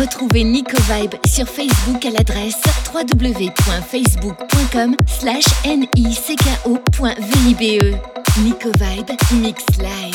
Retrouvez Nico Vibe sur Facebook à l'adresse www.facebook.com slash nicko.vibe. Nico Vibe Mix Live.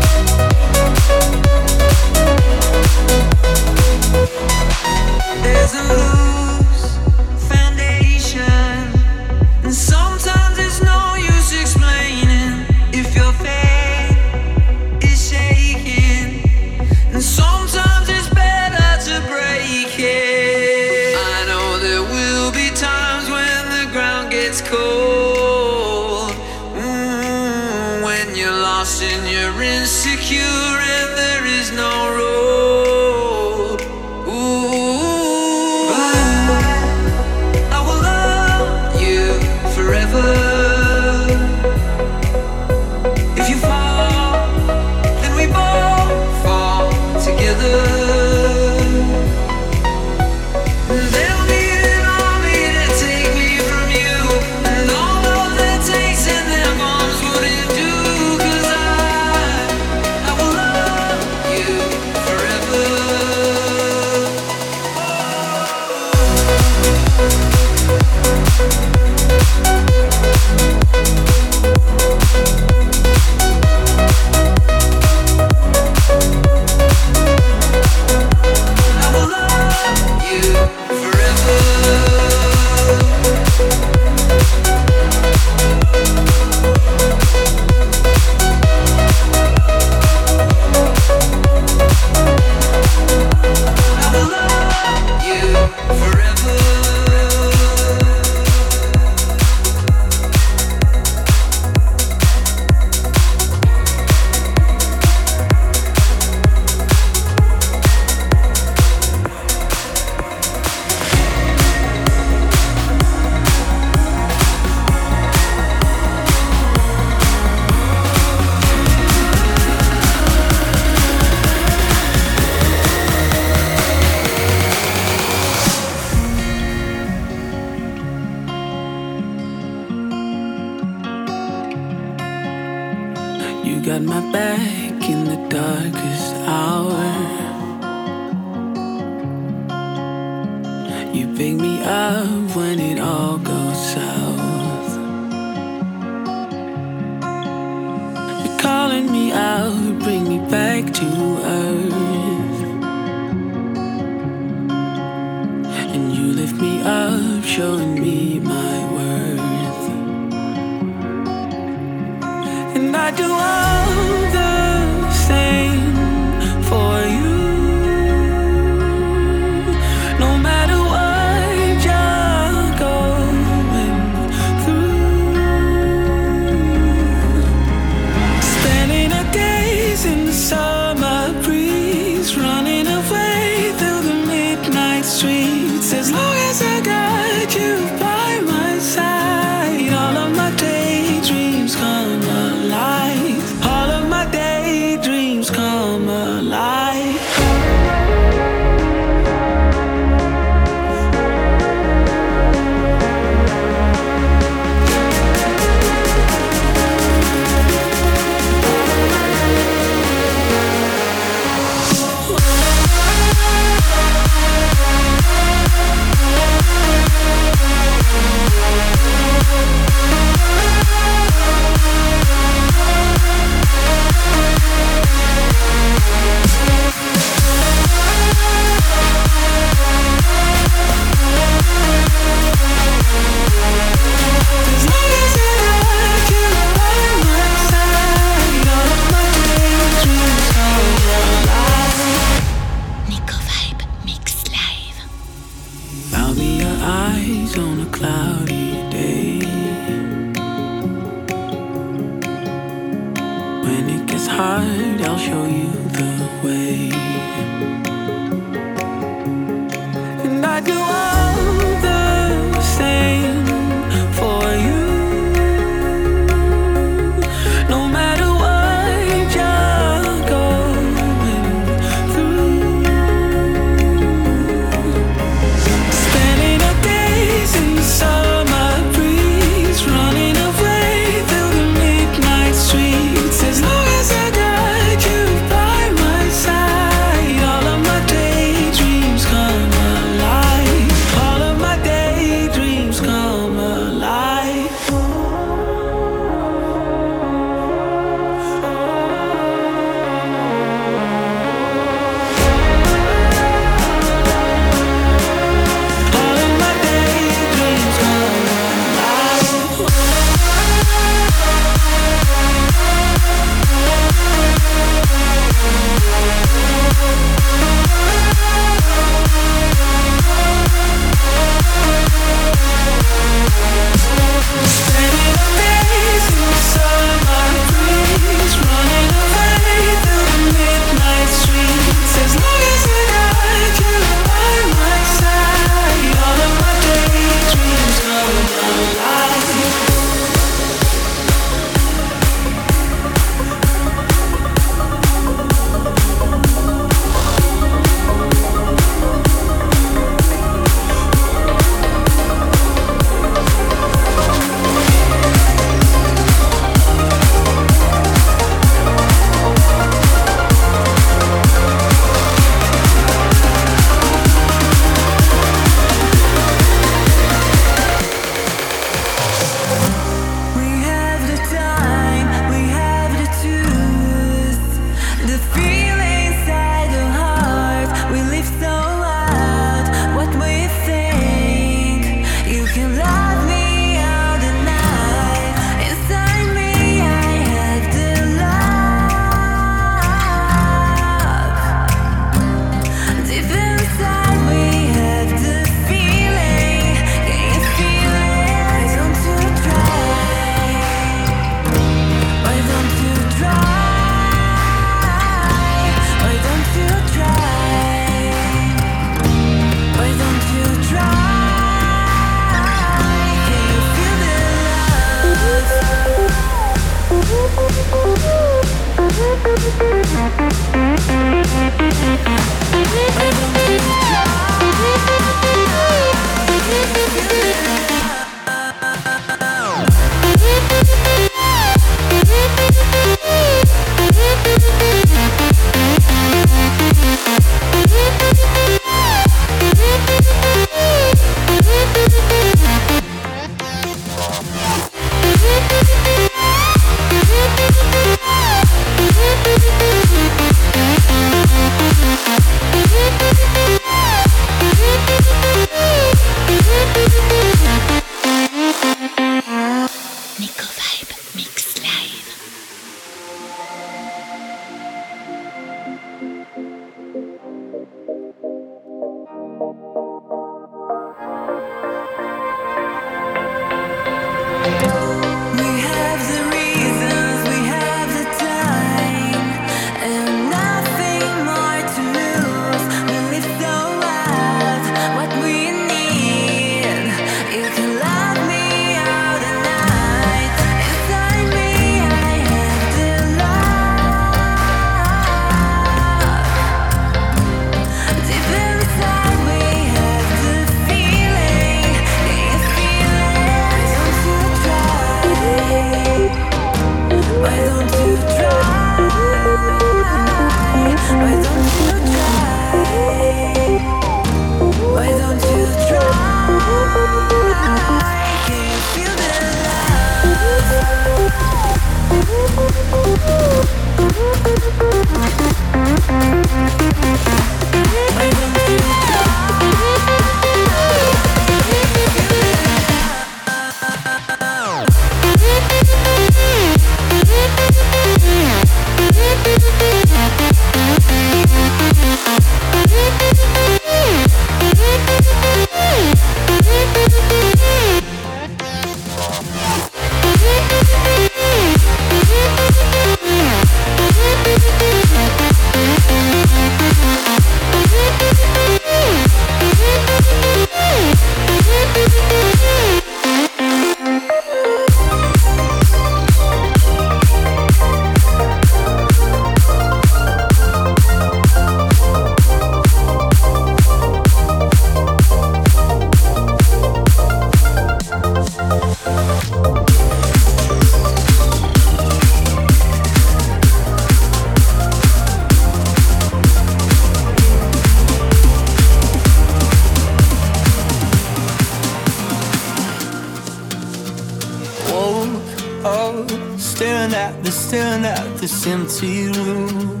Empty room.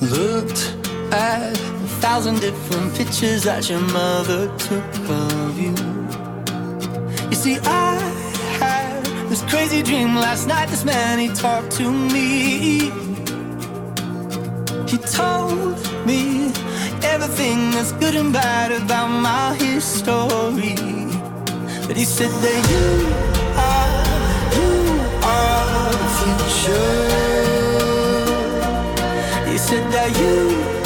Looked at a thousand different pictures that your mother took of you. You see, I had this crazy dream last night. This man he talked to me. He told me everything that's good and bad about my history. But he said that you future. He said that you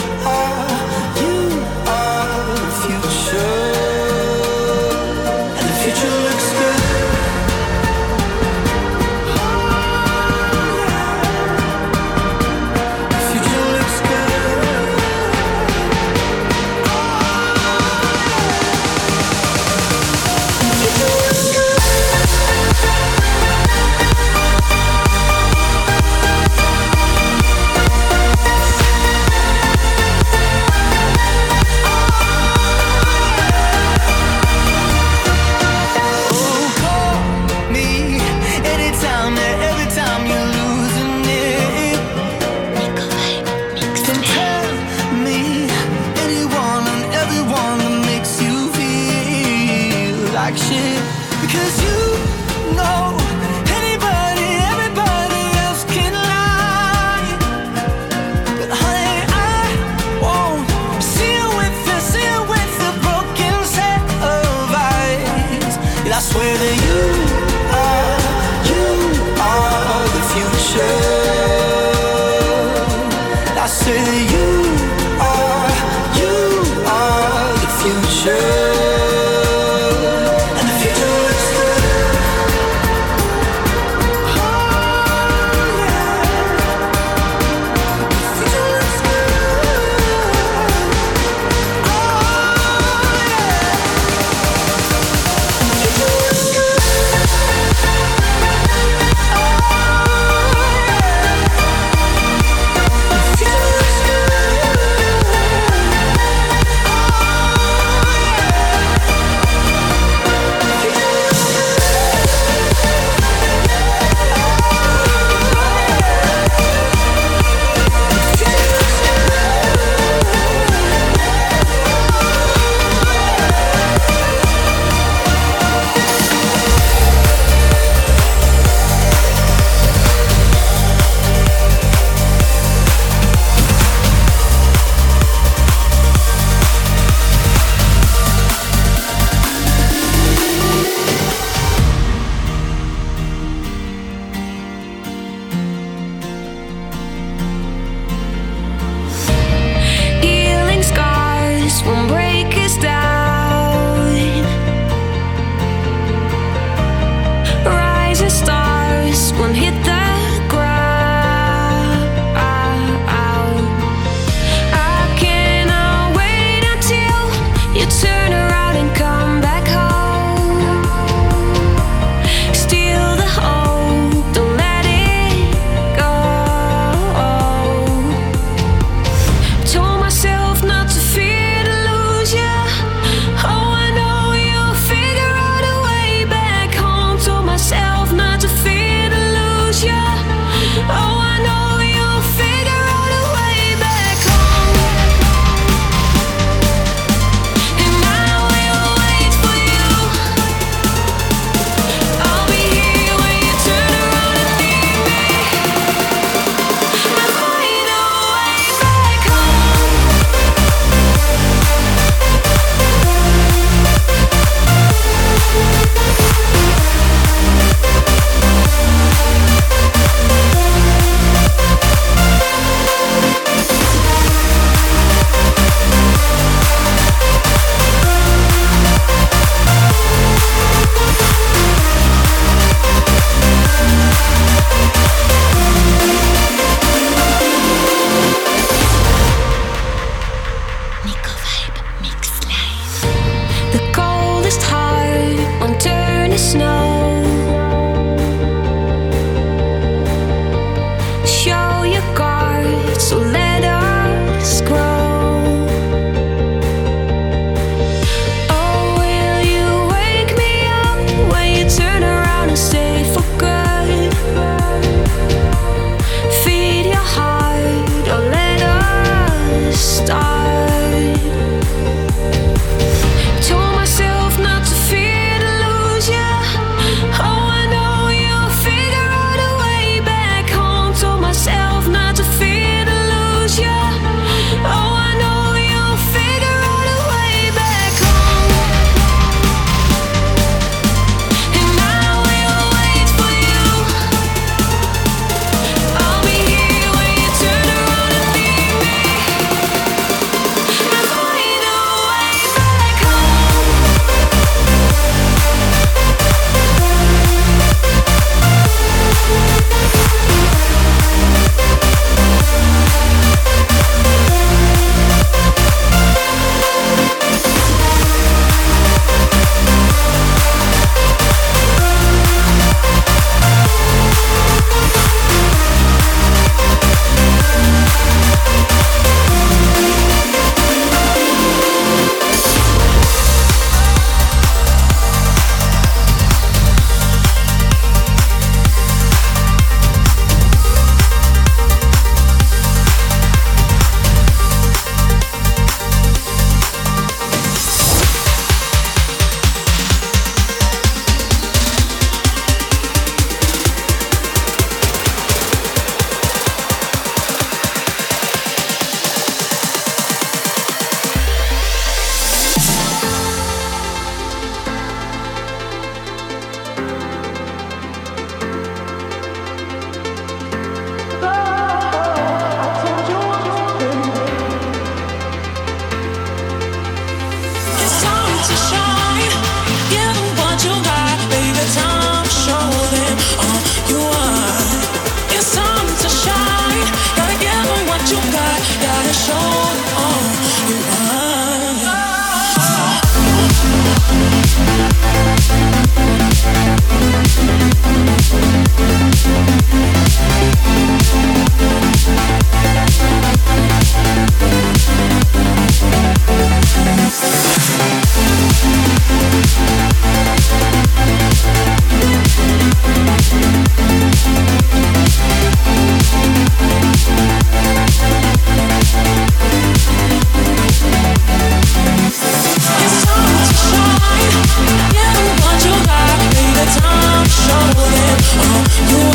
It's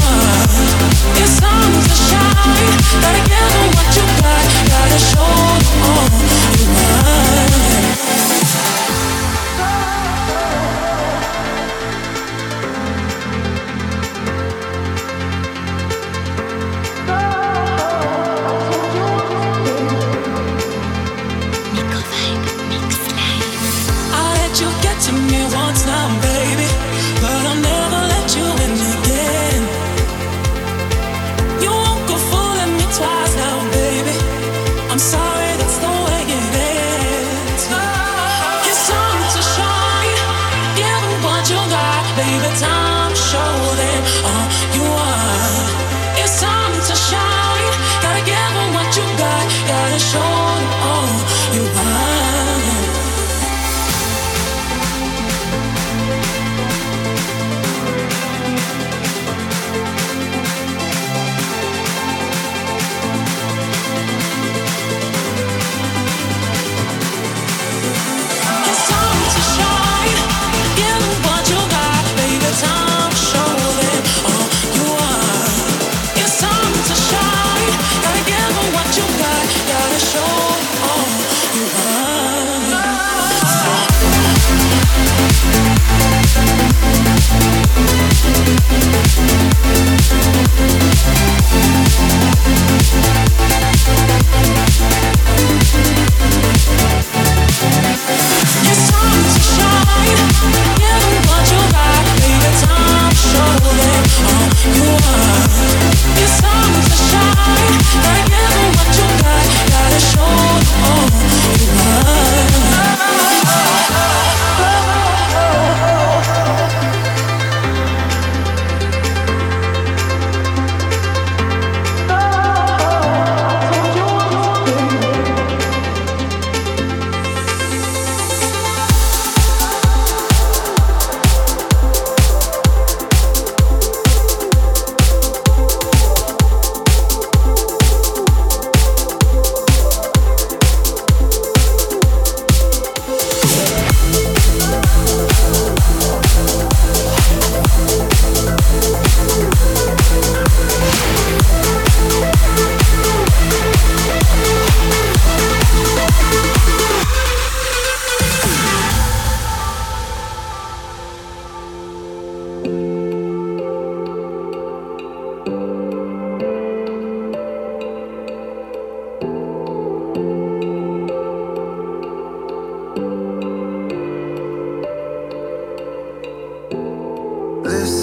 This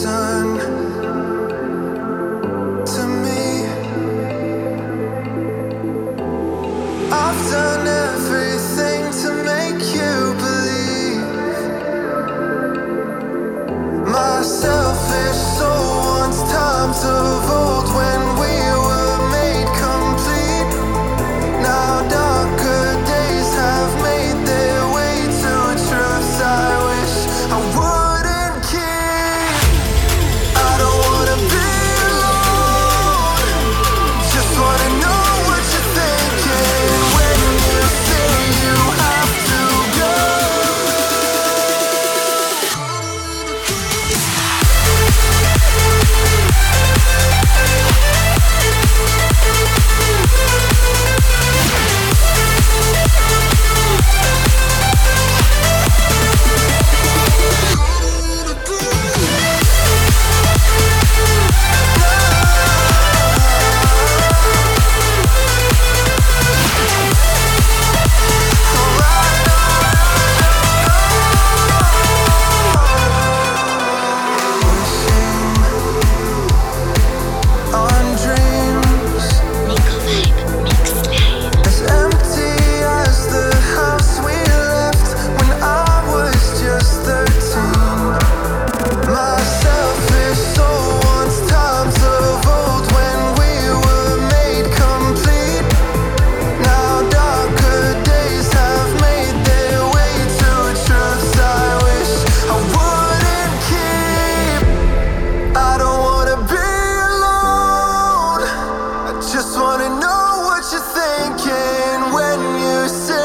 you thinking when you say?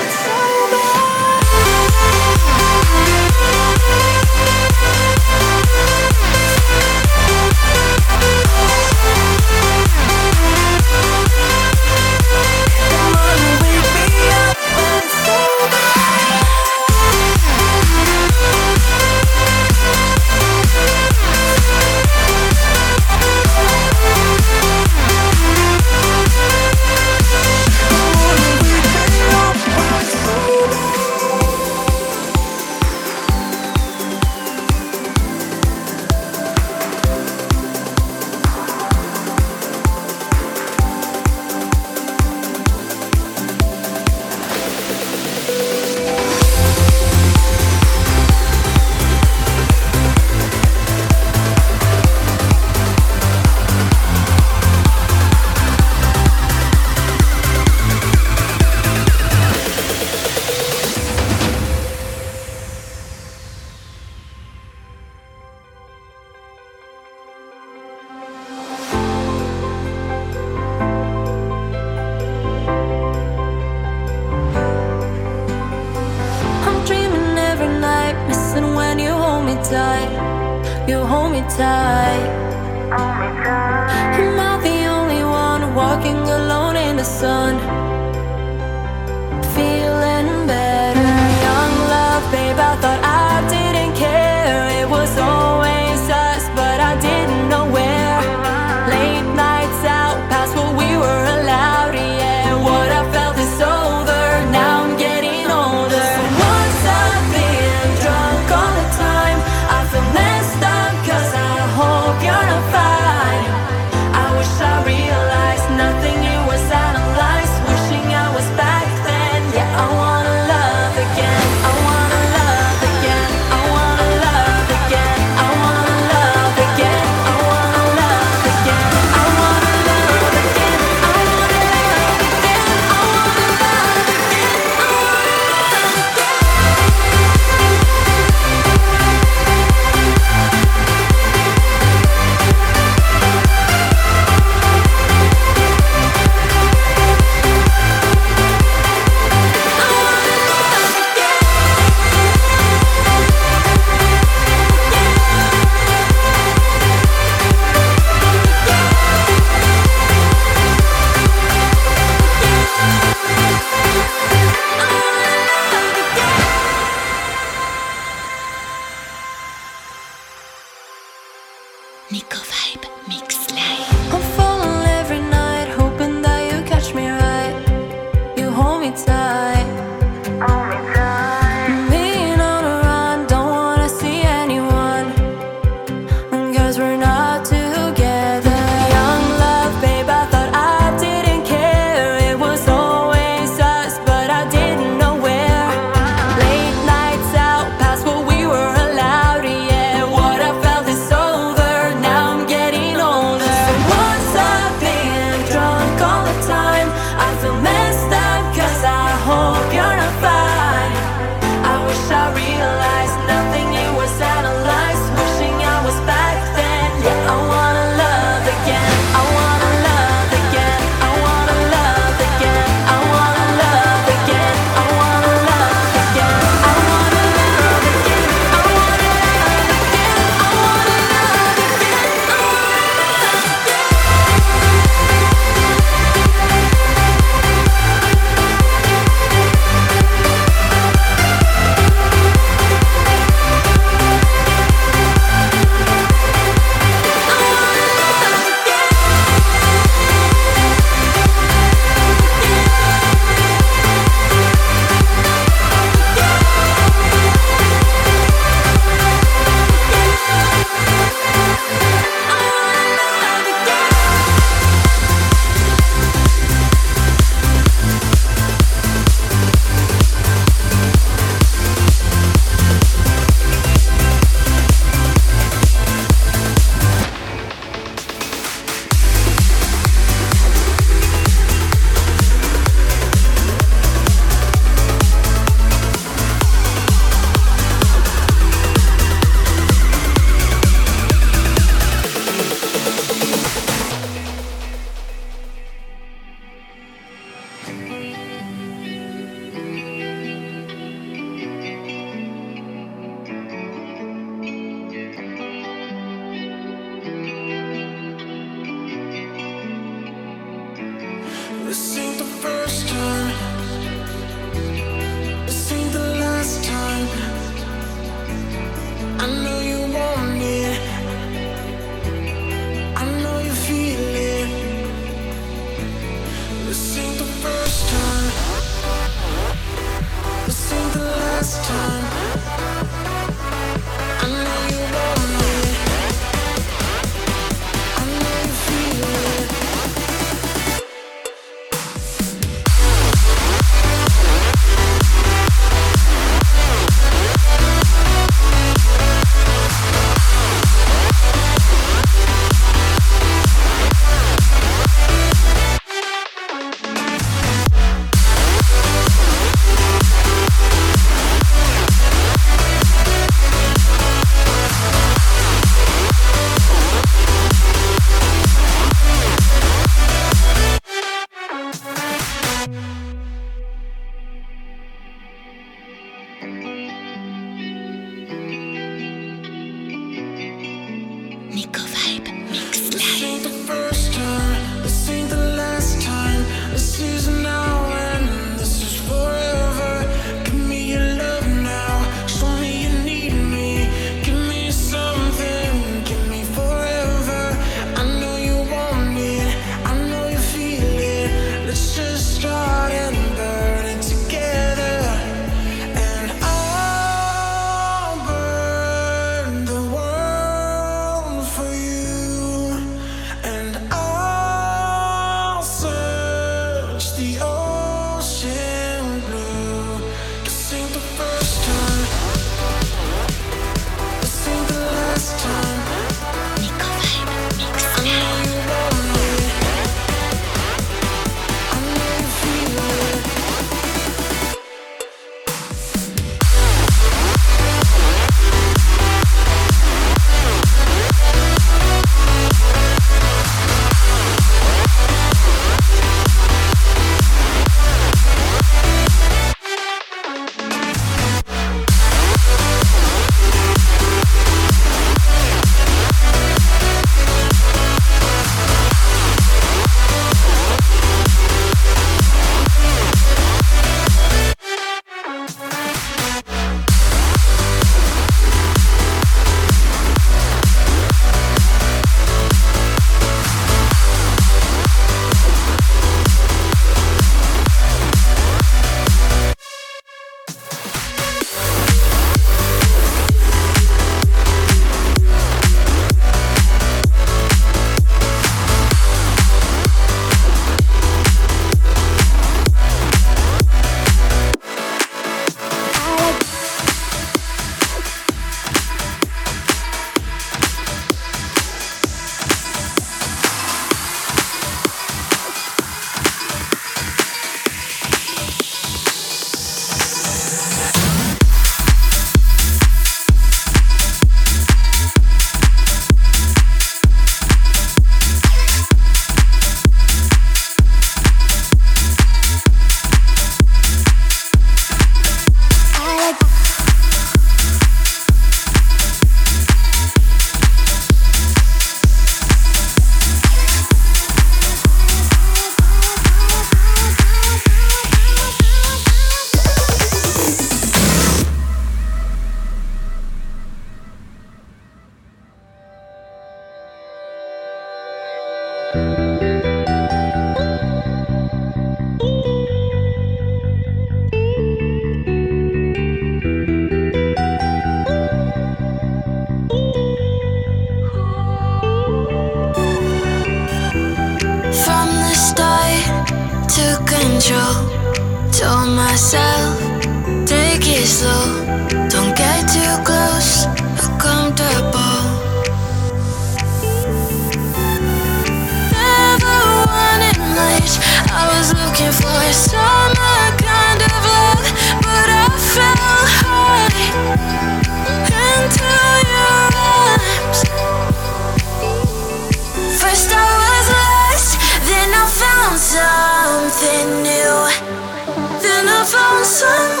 I